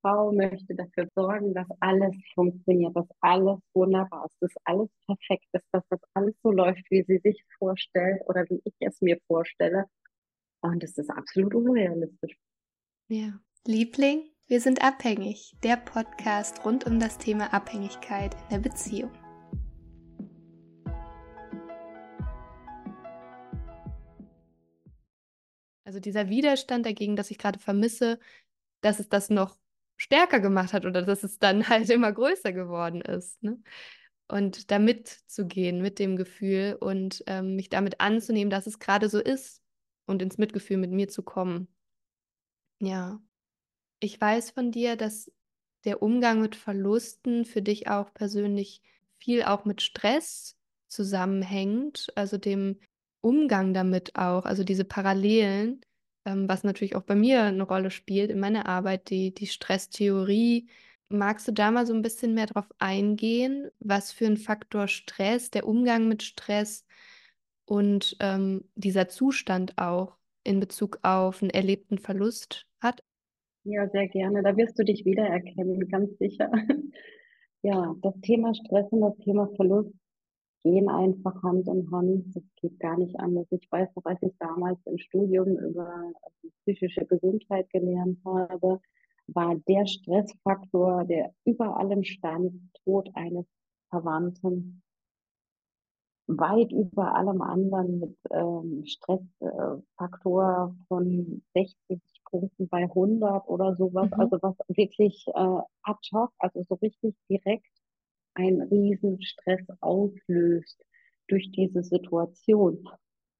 Frau möchte dafür sorgen, dass alles funktioniert, dass alles wunderbar ist, dass alles perfekt ist, dass das alles so läuft, wie sie sich vorstellt oder wie ich es mir vorstelle. Und das ist absolut unrealistisch. Ja. Liebling, wir sind abhängig. Der Podcast rund um das Thema Abhängigkeit in der Beziehung. Also dieser Widerstand dagegen, dass ich gerade vermisse, dass es das noch stärker gemacht hat oder dass es dann halt immer größer geworden ist. Ne? Und da mitzugehen mit dem Gefühl und ähm, mich damit anzunehmen, dass es gerade so ist und ins Mitgefühl mit mir zu kommen. Ja. Ich weiß von dir, dass der Umgang mit Verlusten für dich auch persönlich viel auch mit Stress zusammenhängt, also dem Umgang damit auch, also diese Parallelen, ähm, was natürlich auch bei mir eine Rolle spielt in meiner Arbeit, die, die Stresstheorie. Magst du da mal so ein bisschen mehr drauf eingehen, was für ein Faktor Stress, der Umgang mit Stress und ähm, dieser Zustand auch in Bezug auf einen erlebten Verlust hat? Ja, sehr gerne. Da wirst du dich wiedererkennen, ganz sicher. Ja, das Thema Stress und das Thema Verlust gehen einfach Hand in Hand. Das geht gar nicht anders. Ich weiß noch, als ich damals im Studium über psychische Gesundheit gelernt habe, war der Stressfaktor, der über allem stand, Tod eines Verwandten, weit über allem anderen mit ähm, Stressfaktor äh, von 60 Punkten bei 100 oder sowas. Mhm. Also was wirklich äh, ad hoc, also so richtig direkt einen riesen auslöst durch diese Situation.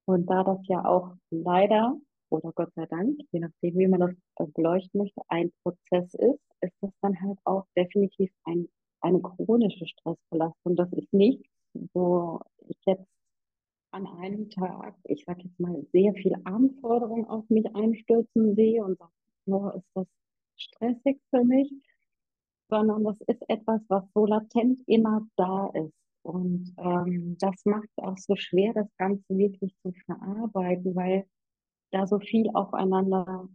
Und da das ja auch leider oder Gott sei Dank, je nachdem, wie man das äh, beleuchten möchte, ein Prozess ist, ist das dann halt auch definitiv ein, eine chronische Stressbelastung. Das ist nichts, wo ich jetzt an einem Tag, ich sage jetzt mal, sehr viel Anforderungen auf mich einstürzen sehe und sage, oh, ist das stressig für mich, sondern das ist etwas, was so latent immer da ist. Und ähm, das macht es auch so schwer, das Ganze wirklich zu verarbeiten, weil da so viel aufeinander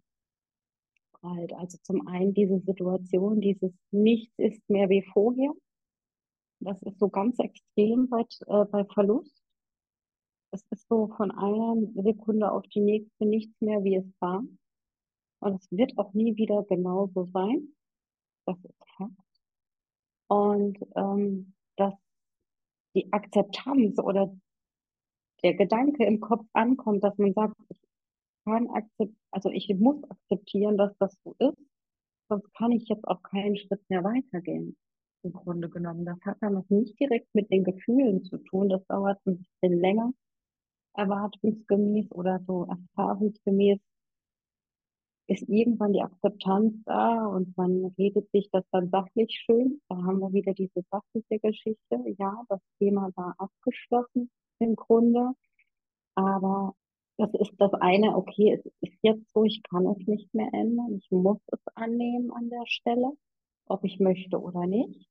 prallt. Also zum einen diese Situation, dieses Nichts ist mehr wie vorher. Das ist so ganz extrem bei, äh, bei Verlust. Es ist so von einer Sekunde auf die nächste nichts mehr, wie es war. Und es wird auch nie wieder genauso sein. Das ist Fakt. Und ähm, dass die Akzeptanz oder der Gedanke im Kopf ankommt, dass man sagt, ich kann akzeptieren, also ich muss akzeptieren, dass das so ist, sonst kann ich jetzt auch keinen Schritt mehr weitergehen. Im Grunde genommen. Das hat dann noch nicht direkt mit den Gefühlen zu tun. Das dauert ein bisschen länger, erwartungsgemäß oder so erfahrungsgemäß ist irgendwann die Akzeptanz da und man redet sich das dann sachlich schön. Da haben wir wieder diese sachliche Geschichte. Ja, das Thema war abgeschlossen im Grunde. Aber das ist das eine, okay, es ist jetzt so, ich kann es nicht mehr ändern. Ich muss es annehmen an der Stelle, ob ich möchte oder nicht.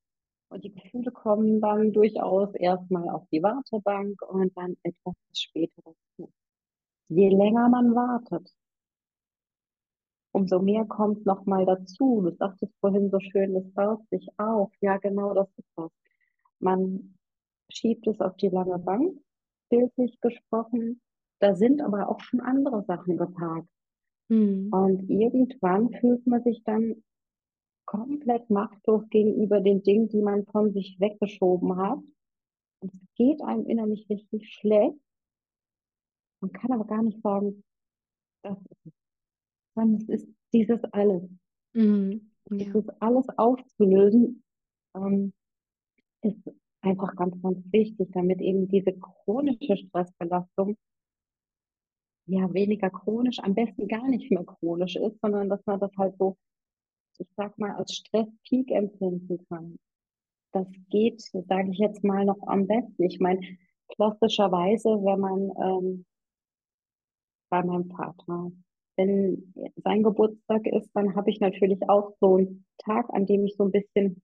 Und die Gefühle kommen dann durchaus erstmal auf die Wartebank und dann etwas später dazu. Je länger man wartet, umso mehr kommt noch mal dazu. Du sagtest vorhin so schön, es baut sich auf. Ja, genau das ist das. Man schiebt es auf die lange Bank, bildlich gesprochen. Da sind aber auch schon andere Sachen geparkt. Hm. Und irgendwann fühlt man sich dann komplett machtlos gegenüber den Dingen, die man von sich weggeschoben hat. Und es geht einem innerlich richtig schlecht. Man kann aber gar nicht sagen, das ist es sondern es ist dieses alles. Mhm. Ja. Dieses alles aufzulösen, ähm, ist einfach ganz, ganz wichtig, damit eben diese chronische Stressbelastung ja weniger chronisch, am besten gar nicht mehr chronisch ist, sondern dass man das halt so, ich sag mal, als Stresspeak empfinden kann. Das geht, sage ich jetzt mal, noch am besten. Ich meine, klassischerweise, wenn man ähm, bei meinem Vater wenn sein Geburtstag ist, dann habe ich natürlich auch so einen Tag, an dem ich so ein bisschen,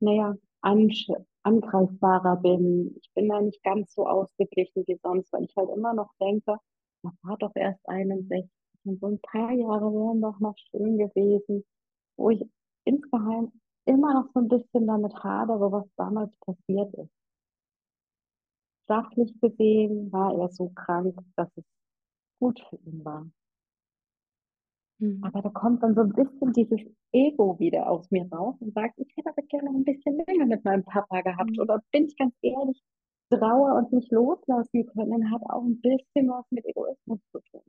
naja, angreifbarer bin. Ich bin da nicht ganz so ausgeglichen wie sonst, weil ich halt immer noch denke, das war doch erst 61 und so ein paar Jahre wären doch noch schön gewesen. wo ich insgeheim immer noch so ein bisschen damit hadere, was damals passiert ist. Sachlich gesehen war er so krank, dass es gut für ihn war. Mhm. Aber da kommt dann so ein bisschen dieses Ego wieder aus mir raus und sagt, ich hätte aber gerne ein bisschen länger mit meinem Papa gehabt. Mhm. Oder bin ich ganz ehrlich, Trauer und nicht loslassen können, hat auch ein bisschen was mit Egoismus zu tun.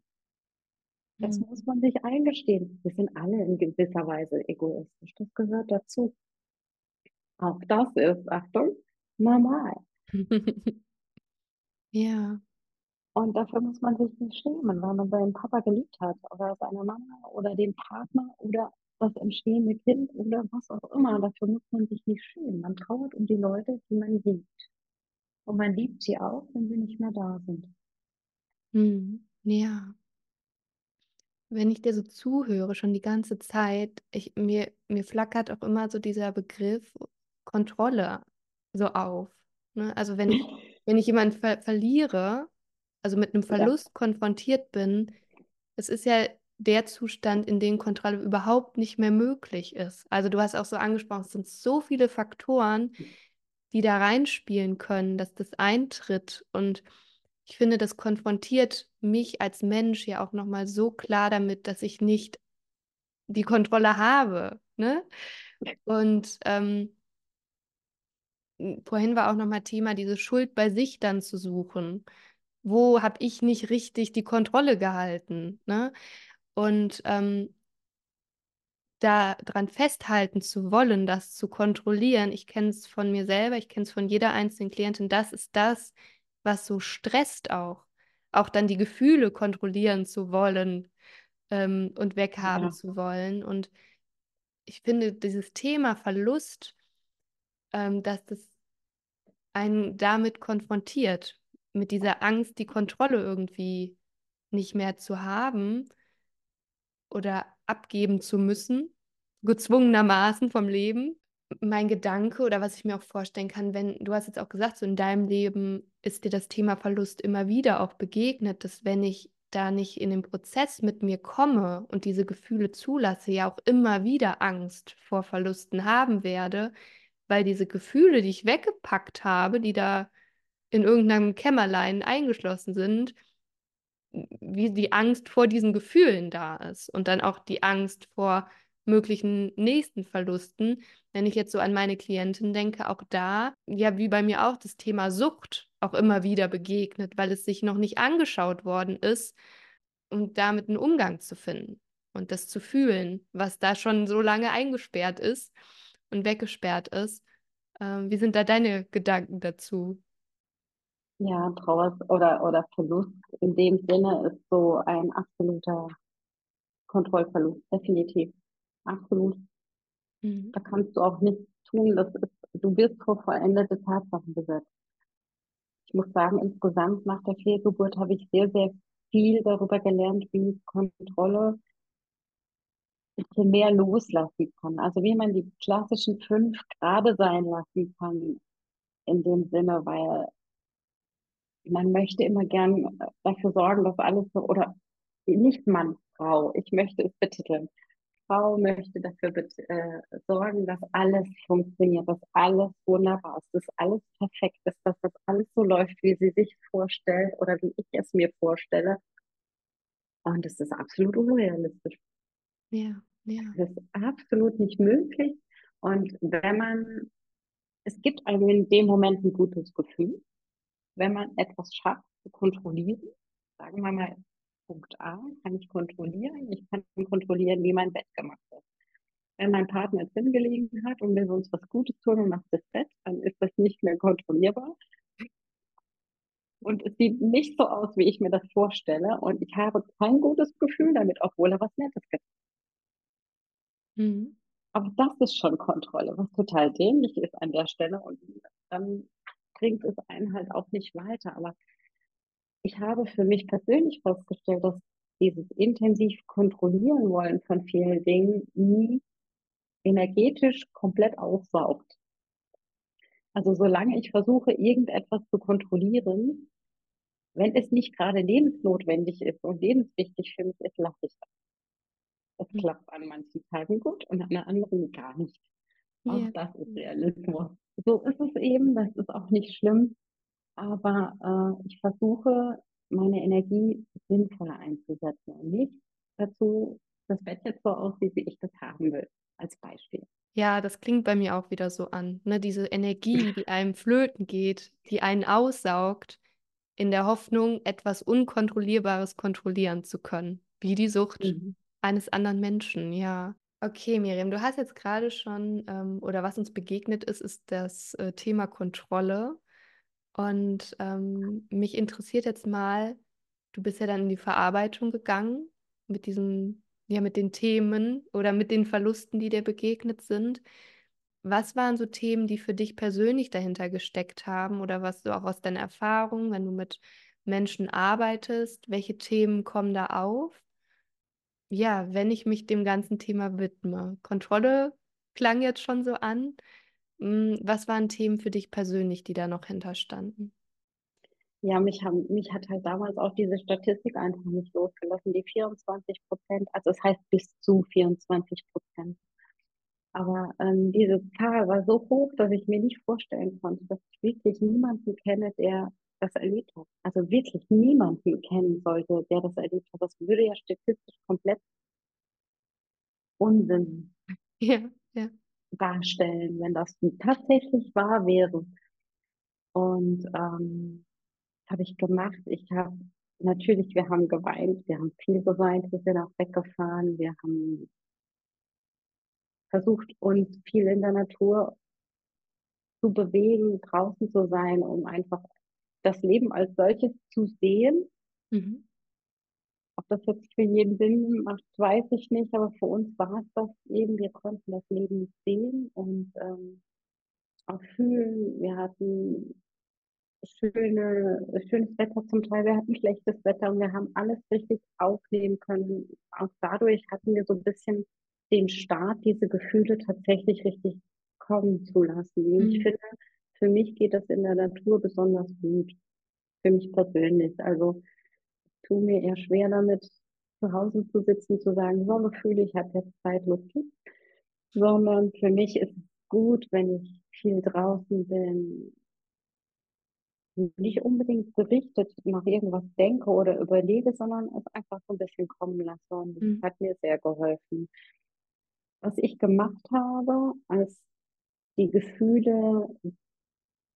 Das Mhm. muss man sich eingestehen. Wir sind alle in gewisser Weise egoistisch. Das gehört dazu. Auch das ist, Achtung, normal. Ja. Und dafür muss man sich nicht schämen, weil man seinen Papa geliebt hat oder seine Mama oder den Partner oder das entstehende Kind oder was auch immer. Dafür muss man sich nicht schämen. Man trauert um die Leute, die man liebt. Und man liebt sie auch, wenn sie nicht mehr da sind. Mhm. Ja. Wenn ich dir so zuhöre, schon die ganze Zeit, ich, mir, mir flackert auch immer so dieser Begriff Kontrolle so auf. Ne? Also wenn ich, wenn ich jemanden ver verliere, also mit einem Ja, Verlust konfrontiert bin, es ist ja der Zustand, in dem Kontrolle überhaupt nicht mehr möglich ist. Also du hast auch so angesprochen, es sind so viele Faktoren, die da reinspielen können, dass das eintritt. Und ich finde, das konfrontiert mich als Mensch ja auch nochmal so klar damit, dass ich nicht die Kontrolle habe. Ne? Und ähm, vorhin war auch nochmal Thema, diese Schuld bei sich dann zu suchen. Wo habe ich nicht richtig die Kontrolle gehalten? Ne? Und ähm, daran festhalten zu wollen, das zu kontrollieren, ich kenne es von mir selber, ich kenne es von jeder einzelnen Klientin, das ist das, was so stresst auch. Auch dann die Gefühle kontrollieren zu wollen ähm, und weghaben ja, zu wollen. Und ich finde, dieses Thema Verlust, ähm, dass das einen damit konfrontiert, mit dieser Angst, die Kontrolle irgendwie nicht mehr zu haben oder abgeben zu müssen, gezwungenermaßen vom Leben. Mein Gedanke oder was ich mir auch vorstellen kann, wenn du hast jetzt auch gesagt, so in deinem Leben ist dir das Thema Verlust immer wieder auch begegnet, dass wenn ich da nicht in den Prozess mit mir komme und diese Gefühle zulasse, ja auch immer wieder Angst vor Verlusten haben werde, weil diese Gefühle, die ich weggepackt habe, die da in irgendeinem Kämmerlein eingeschlossen sind, wie die Angst vor diesen Gefühlen da ist und dann auch die Angst vor möglichen nächsten Verlusten. Wenn ich jetzt so an meine Klientin denke, auch da, ja, wie bei mir auch, das Thema Sucht auch immer wieder begegnet, weil es sich noch nicht angeschaut worden ist, um damit einen Umgang zu finden und das zu fühlen, was da schon so lange eingesperrt ist und weggesperrt ist. Ähm, wie sind da deine Gedanken dazu? Ja, Trauer oder, oder Verlust in dem Sinne ist so ein absoluter Kontrollverlust, definitiv. Absolut. Mhm. Da kannst du auch nichts tun. Das ist, du wirst vor vollendete Tatsachen gesetzt. Ich muss sagen, insgesamt nach der Fehlgeburt habe ich sehr, sehr viel darüber gelernt, wie ich Kontrolle ein bisschen mehr loslassen kann. Also wie man die klassischen fünf gerade sein lassen kann, in dem Sinne, weil man möchte immer gern dafür sorgen, dass alles so, oder nicht Mann, Frau, ich möchte es betiteln. Frau möchte dafür äh, sorgen, dass alles funktioniert, dass alles wunderbar ist, dass alles perfekt ist, dass das alles so läuft, wie sie sich vorstellt oder wie ich es mir vorstelle. Und es ist absolut unrealistisch. Ja, ja. Das ist absolut nicht möglich. Und wenn man, es gibt einem in dem Moment ein gutes Gefühl, wenn man etwas schafft zu kontrollieren, sagen wir mal, Punkt A kann ich kontrollieren. Ich kann kontrollieren, wie mein Bett gemacht wird. Wenn mein Partner jetzt hingelegen hat und will uns was Gutes tun und macht das Bett, dann ist das nicht mehr kontrollierbar. Und es sieht nicht so aus, wie ich mir das vorstelle. Und ich habe kein gutes Gefühl damit, obwohl er was Nettes gibt. Mhm. Aber das ist schon Kontrolle, was total dämlich ist an der Stelle. Und dann bringt es einen halt auch nicht weiter. Aber ich habe für mich persönlich festgestellt, dass dieses intensiv kontrollieren wollen von vielen Dingen nie energetisch komplett aussaugt. Also solange ich versuche, irgendetwas zu kontrollieren, wenn es nicht gerade lebensnotwendig ist und lebenswichtig für mich ist, lasse ich das. Es klappt an manchen Tagen gut und an anderen gar nicht. Auch Ja. das ist Realismus. So ist es eben, das ist auch nicht schlimm. Aber äh, ich versuche, meine Energie sinnvoller einzusetzen und nicht dazu, das Bett jetzt so aussieht, wie ich das haben will, als Beispiel. Ja, das klingt bei mir auch wieder so an. Ne? Diese Energie, die einem flöten geht, die einen aussaugt, in der Hoffnung, etwas Unkontrollierbares kontrollieren zu können. Wie die Sucht Mhm. eines anderen Menschen, ja. Okay, Miriam, du hast jetzt gerade schon, ähm, oder was uns begegnet ist, ist das äh, Thema Kontrolle. Und ähm, mich interessiert jetzt mal, du bist ja dann in die Verarbeitung gegangen mit diesen, ja, mit den Themen oder mit den Verlusten, die dir begegnet sind. Was waren so Themen, die für dich persönlich dahinter gesteckt haben oder was du auch aus deiner Erfahrung, wenn du mit Menschen arbeitest, welche Themen kommen da auf? Ja, wenn ich mich dem ganzen Thema widme. Kontrolle klang jetzt schon so an. Mm, Was waren Themen für dich persönlich, die da noch hinterstanden? Ja, mich haben, mich hat halt damals auch diese Statistik einfach nicht losgelassen, die 24 Prozent, also es heißt bis zu 24 Prozent. Aber ähm, diese Zahl war so hoch, dass ich mir nicht vorstellen konnte, dass ich wirklich niemanden kenne, der das erlebt hat. Also wirklich niemanden kennen sollte, der das erlebt hat. Das würde ja statistisch komplett Unsinn Ja, ja. darstellen, wenn das tatsächlich wahr wäre. Und ähm, habe ich gemacht. Ich habe natürlich, wir haben geweint, wir haben viel geweint, wir sind auch weggefahren, wir haben versucht, uns viel in der Natur zu bewegen, draußen zu sein, um einfach das Leben als solches zu sehen. Mhm. Ob das jetzt für jeden Sinn macht, weiß ich nicht, aber für uns war es das eben. Wir konnten das Leben sehen und ähm, auch fühlen. Wir hatten schöne, schönes Wetter zum Teil, wir hatten schlechtes Wetter und wir haben alles richtig aufnehmen können. Auch dadurch hatten wir so ein bisschen den Start, diese Gefühle tatsächlich richtig kommen zu lassen. Und ich Mhm. finde, für mich geht das in der Natur besonders gut. Für mich persönlich. Also tue mir eher schwer damit, zu Hause zu sitzen, zu sagen, so Gefühle, ich habe jetzt Zeit, geht's. Sondern für mich ist es gut, wenn ich viel draußen bin, nicht unbedingt gerichtet nach irgendwas denke oder überlege, sondern es einfach so ein bisschen kommen lasse. Und das Mhm. hat mir sehr geholfen. Was ich gemacht habe, als die Gefühle,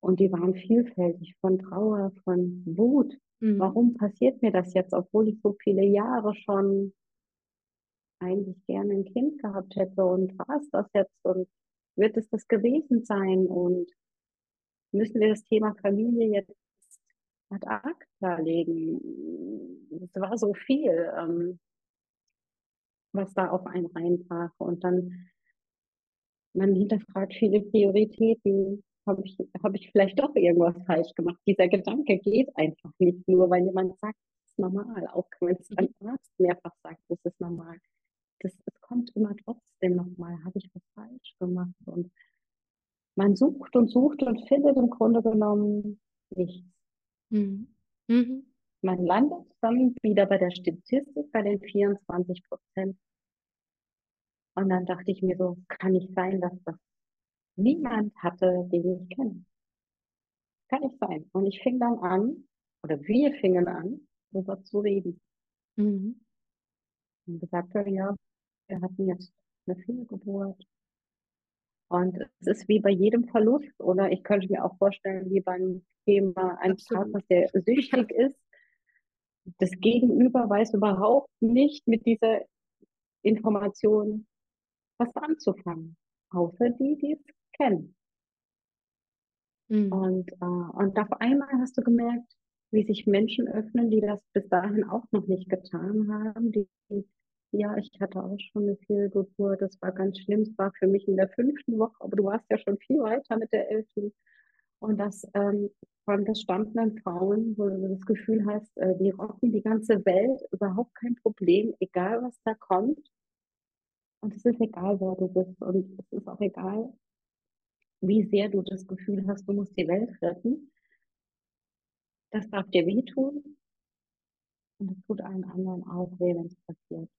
und die waren vielfältig, von Trauer, von Wut. Mhm. Warum passiert mir das jetzt, obwohl ich so viele Jahre schon eigentlich gerne ein Kind gehabt hätte und war es das jetzt und wird es das gewesen sein und müssen wir das Thema Familie jetzt ad acta legen? Es war so viel, ähm, was da auf einen reinbrach und dann man hinterfragt viele Prioritäten. Habe ich, habe ich vielleicht doch irgendwas falsch gemacht? Dieser Gedanke geht einfach nicht nur, weil jemand sagt, es ist normal, auch wenn es ein Arzt mehrfach sagt, es ist normal. Das, es kommt immer trotzdem nochmal, habe ich was falsch gemacht? Und man sucht und sucht und findet im Grunde genommen nichts. Mhm. Mhm. Man landet dann wieder bei der Statistik bei den 24 Prozent. Und dann dachte ich mir so, kann nicht sein, dass das niemand hatte, den ich kenne. Kann nicht sein. Und ich fing dann an, oder wir fingen an, darüber zu reden. Mhm. Und gesagt, ja, wir hatten jetzt eine Fehlgeburt. Und es ist wie bei jedem Verlust, oder ich könnte mir auch vorstellen, wie beim Thema eines. Partners, der süchtig ist. Das Gegenüber weiß überhaupt nicht mit dieser Information was anzufangen, außer die, die es kennen. Mhm. Und, äh, und auf einmal hast du gemerkt, wie sich Menschen öffnen, die das bis dahin auch noch nicht getan haben. Die, ja, ich hatte auch schon eine Fehlgeburt, das war ganz schlimm. Es war für mich in der fünften Woche, aber du warst ja schon viel weiter mit der elften. Und das ähm, von gestandenen Frauen, wo du das Gefühl hast, äh, die rocken die ganze Welt, überhaupt kein Problem, egal was da kommt. Und es ist egal, wer du bist. Und es ist auch egal, wie sehr du das Gefühl hast, du musst die Welt retten. Das darf dir wehtun. Und es tut allen anderen auch weh, wenn es passiert.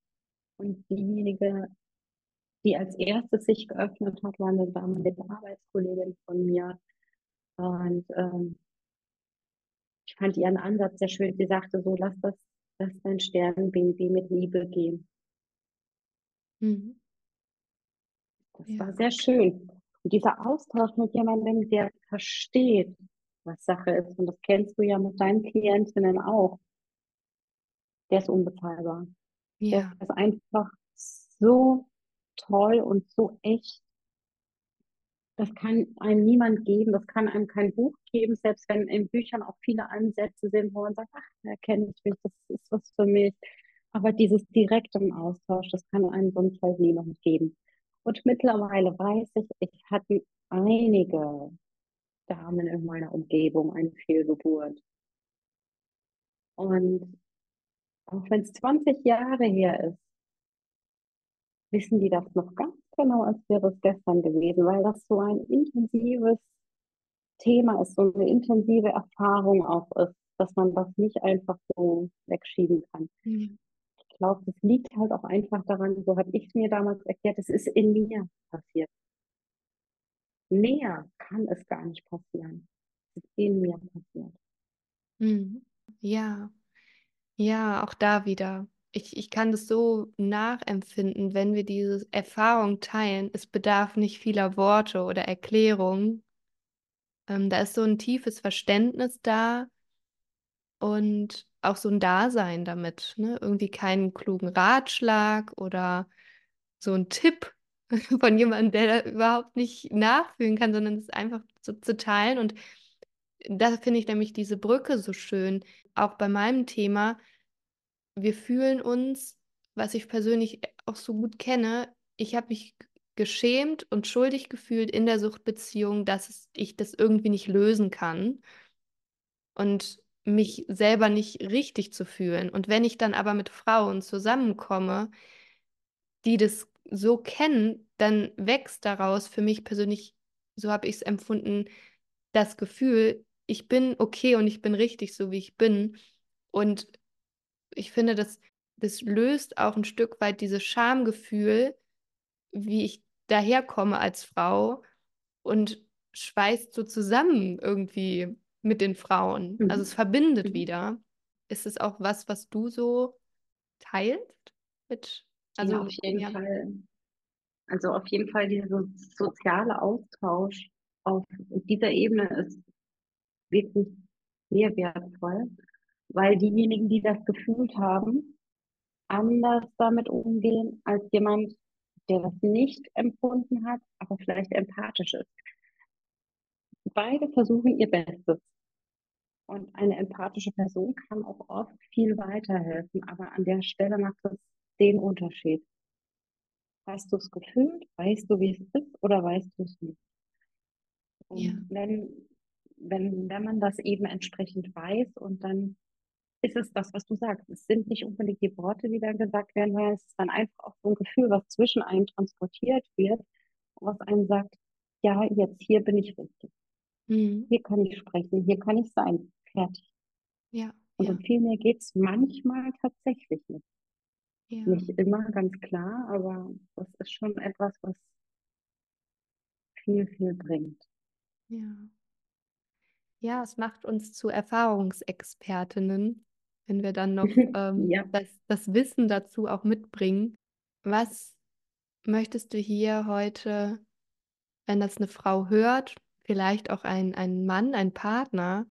Und diejenige, die als erstes sich geöffnet hat, war eine damalige Arbeitskollegin von mir. Und ähm, ich fand ihren Ansatz sehr schön. Sie sagte so, lass das, lass dein Sternenbaby mit Liebe gehen. Mhm. Das Ja. war sehr schön. Und dieser Austausch mit jemandem, der versteht, was Sache ist, und das kennst du ja mit deinen Klientinnen auch, der ist unbezahlbar. Der Ja. ist einfach so toll und so echt. Das kann einem niemand geben, das kann einem kein Buch geben, selbst wenn in Büchern auch viele Ansätze sind, wo man sagt, ach, da kenne ich mich, das ist was für mich. Aber dieses direkte im Austausch, das kann einem sonst halt niemand geben. Und mittlerweile weiß ich, ich hatte einige Damen in meiner Umgebung eine Fehlgeburt. Und auch wenn es 20 Jahre her ist, wissen die das noch ganz genau, als wäre es gestern gewesen, weil das so ein intensives Thema ist, so eine intensive Erfahrung auch ist, dass man das nicht einfach so wegschieben kann. Mhm. Ich glaube, das liegt halt auch einfach daran, so habe ich es mir damals erklärt, es ist in mir passiert. Mehr kann es gar nicht passieren. Es ist in mir passiert. Mhm. Ja. Ja, auch da wieder. Ich, ich kann das so nachempfinden, wenn wir diese Erfahrung teilen. Es bedarf nicht vieler Worte oder Erklärungen. Ähm, da ist so ein tiefes Verständnis da und auch so ein Dasein damit. Ne? Irgendwie keinen klugen Ratschlag oder so ein Tipp von jemandem, der da überhaupt nicht nachfühlen kann, sondern es einfach so zu teilen. Und da finde ich nämlich diese Brücke so schön. Auch bei meinem Thema wir fühlen uns, was ich persönlich auch so gut kenne, ich habe mich geschämt und schuldig gefühlt in der Suchtbeziehung, dass ich das irgendwie nicht lösen kann und mich selber nicht richtig zu fühlen. Und wenn ich dann aber mit Frauen zusammenkomme, die das so kennen, dann wächst daraus für mich persönlich, so habe ich es empfunden, das Gefühl, ich bin okay und ich bin richtig, so wie ich bin. Und ich finde, das, das löst auch ein Stück weit dieses Schamgefühl, wie ich daherkomme als Frau und schweißt so zusammen irgendwie mit den Frauen. Also es Mhm. verbindet Mhm. wieder. Ist es auch was, was du so teilst mit, Ja, also auf jeden ja. Fall. Also auf jeden Fall dieser soziale Austausch auf dieser Ebene ist wirklich sehr wertvoll, weil diejenigen, die das gefühlt haben, anders damit umgehen als jemand, der das nicht empfunden hat, aber vielleicht empathisch ist. Beide versuchen ihr Bestes. Und eine empathische Person kann auch oft viel weiterhelfen, aber an der Stelle macht es den Unterschied. Hast du es gefühlt? Weißt du, wie es ist oder weißt du es nicht? Ja. Und wenn, wenn, wenn man das eben entsprechend weiß und dann ist es das, was du sagst. Es sind nicht unbedingt die Worte, die dann gesagt werden, weil es ist dann einfach auch so ein Gefühl, was zwischen einem transportiert wird, was einem sagt, ja, jetzt hier bin ich richtig. Mhm. Hier kann ich sprechen, hier kann ich sein. Fertig. Ja, Und ja, um viel mehr geht es manchmal tatsächlich nicht. ja, Nicht immer ganz klar, aber das ist schon etwas, was viel, viel bringt. ja. Ja, es macht uns zu Erfahrungsexpertinnen, wenn wir dann noch ähm, Ja. das, das Wissen dazu auch mitbringen. Was möchtest du hier heute, wenn das eine Frau hört, vielleicht auch ein, ein Mann, ein Partner,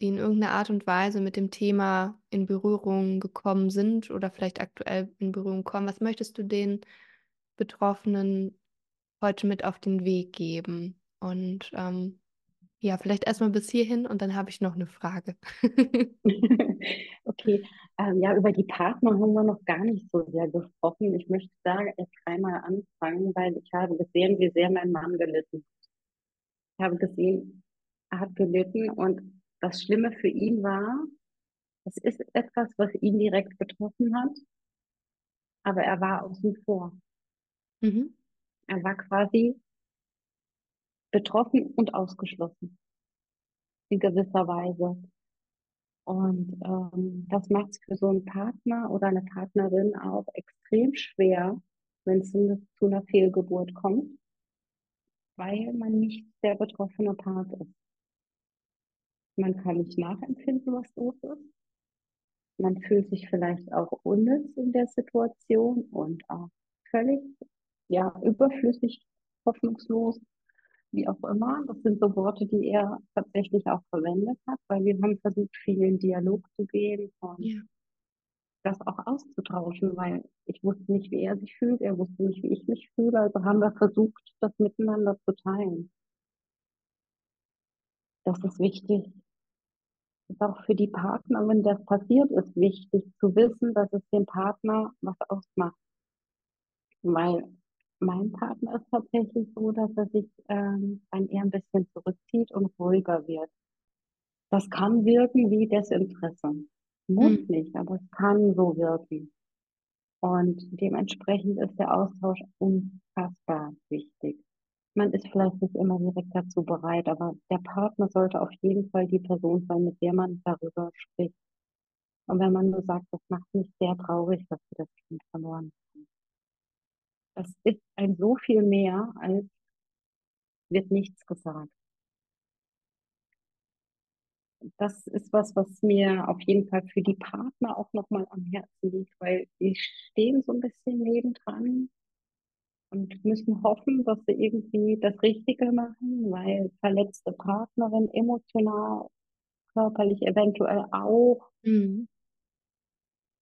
die in irgendeiner Art und Weise mit dem Thema in Berührung gekommen sind oder vielleicht aktuell in Berührung kommen, was möchtest du den Betroffenen heute mit auf den Weg geben? Und ähm, ja, vielleicht erstmal bis hierhin und dann habe ich noch eine Frage. Okay, ähm, ja, über die Partner haben wir noch gar nicht so sehr gesprochen. Ich möchte da jetzt einmal anfangen, weil ich habe gesehen, wie sehr mein Mann gelitten. Ich habe gesehen, er hat gelitten und das Schlimme für ihn war, es ist etwas, was ihn direkt betroffen hat, aber er war außen vor. Mhm. Er war quasi betroffen und ausgeschlossen in gewisser Weise. Und ähm, das macht es für so einen Partner oder eine Partnerin auch extrem schwer, wenn es zu einer Fehlgeburt kommt, weil man nicht der betroffene Part ist. Man kann nicht nachempfinden, was los ist. Man fühlt sich vielleicht auch unnütz in der Situation und auch völlig ja, überflüssig, hoffnungslos, wie auch immer. Das sind so Worte, die er tatsächlich auch verwendet hat, weil wir haben versucht, viel in Dialog zu gehen und ja. Das auch auszutauschen, weil ich wusste nicht, wie er sich fühlt, er wusste nicht, wie ich mich fühle. Also haben wir versucht, das miteinander zu teilen. Das ist wichtig. Das ist auch für die Partner, wenn das passiert ist, wichtig zu wissen, dass es dem Partner was ausmacht. Weil mein Partner ist tatsächlich so, dass er sich ähm, dann eher ein bisschen zurückzieht und ruhiger wird. Das kann wirken wie Desinteresse. Muss hm. nicht, aber es kann so wirken. Und dementsprechend ist der Austausch unfassbar wichtig. Man ist vielleicht nicht immer direkt dazu bereit, aber der Partner sollte auf jeden Fall die Person sein, mit der man darüber spricht. Und wenn man nur sagt, das macht mich sehr traurig, dass wir das Kind verloren haben. Das ist ein so viel mehr, als wird nichts gesagt. Das ist was, was mir auf jeden Fall für die Partner auch nochmal am Herzen liegt, weil die stehen so ein bisschen nebendran und müssen hoffen, dass sie irgendwie das Richtige machen, weil verletzte Partnerin emotional, körperlich eventuell auch. Mhm.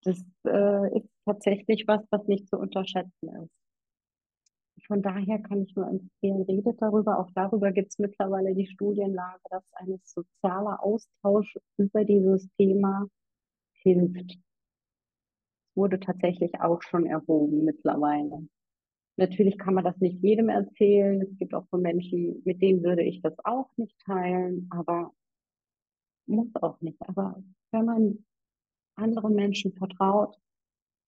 Das äh, ist tatsächlich was, was nicht zu unterschätzen ist. Von daher kann ich nur empfehlen, redet darüber. Auch darüber gibt es mittlerweile die Studienlage, dass ein sozialer Austausch über dieses Thema hilft. Wurde tatsächlich auch schon erhoben mittlerweile. Natürlich kann man das nicht jedem erzählen. Es gibt auch so Menschen, mit denen würde ich das auch nicht teilen, aber muss auch nicht. Aber wenn man anderen Menschen vertraut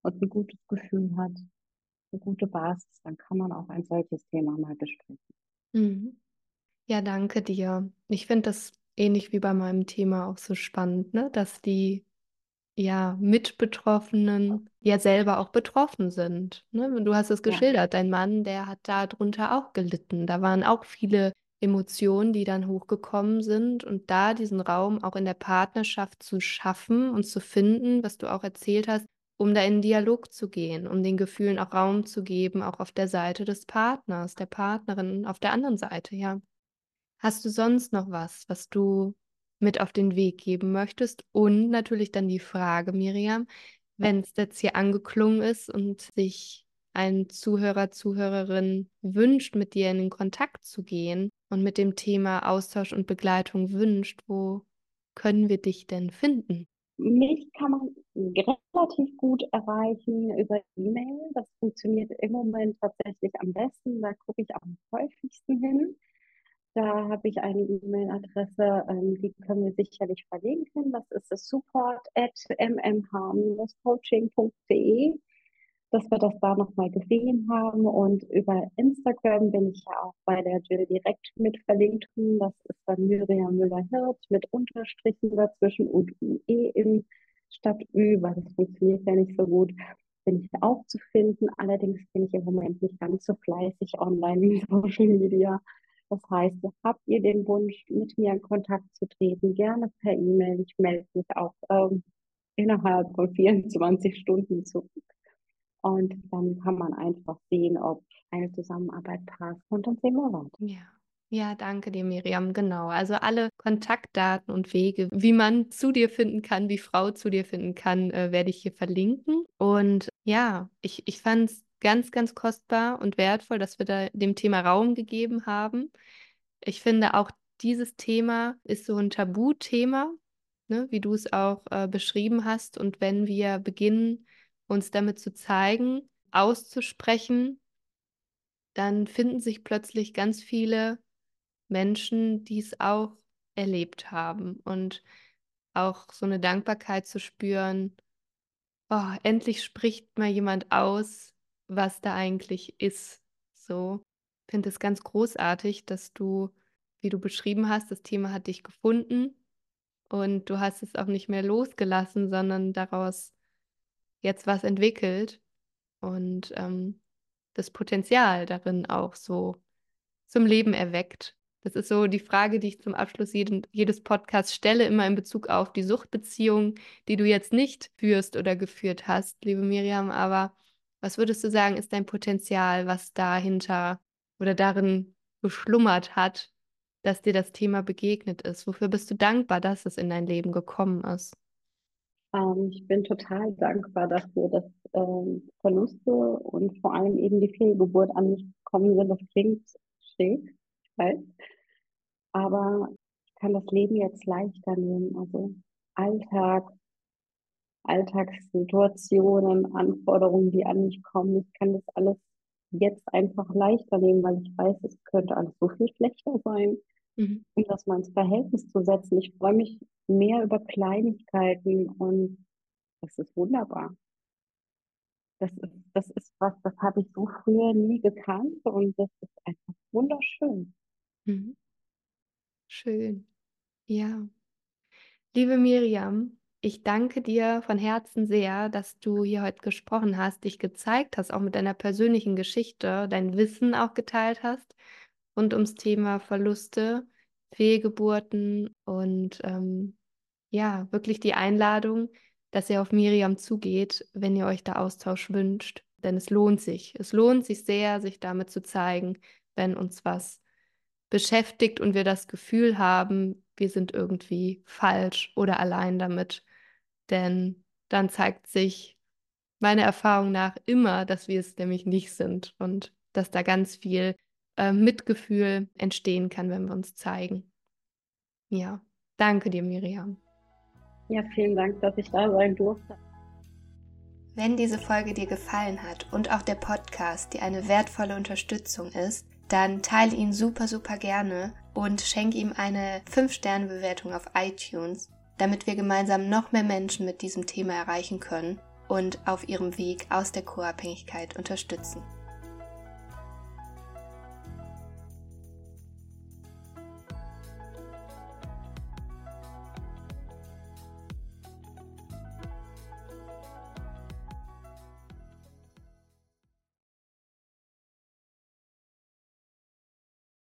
und ein gutes Gefühl hat, eine gute Basis, dann kann man auch ein solches Thema mal besprechen. Mhm. Ja, danke dir. Ich finde das ähnlich wie bei meinem Thema auch so spannend, ne? dass die ja Mitbetroffenen ja selber auch betroffen sind. Ne? Du hast es geschildert, ja. dein Mann, der hat darunter auch gelitten. Da waren auch viele Emotionen, die dann hochgekommen sind und da diesen Raum auch in der Partnerschaft zu schaffen und zu finden, was du auch erzählt hast, um da in Dialog zu gehen, um den Gefühlen auch Raum zu geben, auch auf der Seite des Partners, der Partnerin, auf der anderen Seite, ja. Hast du sonst noch was, was du mit auf den Weg geben möchtest? Und natürlich dann die Frage, Miriam, wenn es jetzt hier angeklungen ist und sich ein Zuhörer, Zuhörerin wünscht, mit dir in den Kontakt zu gehen und mit dem Thema Austausch und Begleitung wünscht, wo können wir dich denn finden? Mich kann man relativ gut erreichen über E-Mail. Das funktioniert im Moment tatsächlich am besten. Da gucke ich am häufigsten hin. Da habe ich eine E-Mail-Adresse, ähm, die können wir sicherlich verlinken. Das ist support at mmh-coaching.de dass wir das da nochmal gesehen haben. Und über Instagram bin ich ja auch bei der Jill direkt mit verlinkt. Das ist dann Miriam Müller-Hirt mit Unterstrichen dazwischen und UE im statt Ü, weil das funktioniert ja nicht so gut. Bin ich auch zu finden. Allerdings bin ich im Moment nicht ganz so fleißig online in Social Media. Das heißt, habt ihr den Wunsch, mit mir in Kontakt zu treten, gerne per E-Mail. Ich melde mich auch ähm, innerhalb von 24 Stunden zurück. Und dann kann man einfach sehen, ob eine Zusammenarbeit passt. Und dann sehen wir weiter. Ja. Ja, danke dir, Miriam. Genau. Also alle Kontaktdaten und Wege, wie man zu dir finden kann, wie Frau zu dir finden kann, äh, werde ich hier verlinken. Und ja, ich, ich fand es ganz, ganz kostbar und wertvoll, dass wir da dem Thema Raum gegeben haben. Ich finde auch dieses Thema ist so ein Tabuthema, ne, wie du es auch äh, beschrieben hast. Und wenn wir beginnen, uns damit zu zeigen, auszusprechen, dann finden sich plötzlich ganz viele Menschen, die es auch erlebt haben und auch so eine Dankbarkeit zu spüren, oh, endlich spricht mal jemand aus, was da eigentlich ist. So, finde es ganz großartig, dass du, wie du beschrieben hast, das Thema hat dich gefunden und du hast es auch nicht mehr losgelassen, sondern daraus jetzt was entwickelt und ähm, das Potenzial darin auch so zum Leben erweckt. Das ist so die Frage, die ich zum Abschluss jeden, jedes Podcasts stelle, immer in Bezug auf die Suchtbeziehung, die du jetzt nicht führst oder geführt hast, liebe Miriam. Aber was würdest du sagen, ist dein Potenzial, was dahinter oder darin geschlummert hat, dass dir das Thema begegnet ist? Wofür bist du dankbar, dass es in dein Leben gekommen ist? Ähm, ich bin total dankbar dafür, dass ähm, Verluste und vor allem eben die Fehlgeburt an mich gekommen sind. Das klingt schräg, ich weiß. Aber ich kann das Leben jetzt leichter nehmen. Also Alltag, Alltagssituationen, Anforderungen, die an mich kommen. Ich kann das alles jetzt einfach leichter nehmen, weil ich weiß, es könnte alles so viel schlechter sein. Mhm. Um das mal ins Verhältnis zu setzen. Ich freue mich mehr über Kleinigkeiten und das ist wunderbar. Das ist, das ist was, das habe ich so früher nie gekannt und das ist einfach wunderschön. Mhm. Schön. Ja. Liebe Miriam, ich danke dir von Herzen sehr, dass du hier heute gesprochen hast, dich gezeigt hast, auch mit deiner persönlichen Geschichte, dein Wissen auch geteilt hast rund ums Thema Verluste, Fehlgeburten und ähm, ja, wirklich die Einladung, dass ihr auf Miriam zugeht, wenn ihr euch da Austausch wünscht. Denn es lohnt sich. Es lohnt sich sehr, sich damit zu zeigen, wenn uns was beschäftigt und wir das Gefühl haben, wir sind irgendwie falsch oder allein damit. Denn dann zeigt sich meiner Erfahrung nach immer, dass wir es nämlich nicht sind und dass da ganz viel äh, Mitgefühl entstehen kann, wenn wir uns zeigen. Ja, danke dir, Miriam. Ja, vielen Dank, dass ich da sein durfte. Wenn diese Folge dir gefallen hat und auch der Podcast dir eine wertvolle Unterstützung ist, dann teile ihn super, super gerne und schenke ihm eine 5-Sterne-Bewertung auf iTunes, damit wir gemeinsam noch mehr Menschen mit diesem Thema erreichen können und auf ihrem Weg aus der Co-Abhängigkeit unterstützen.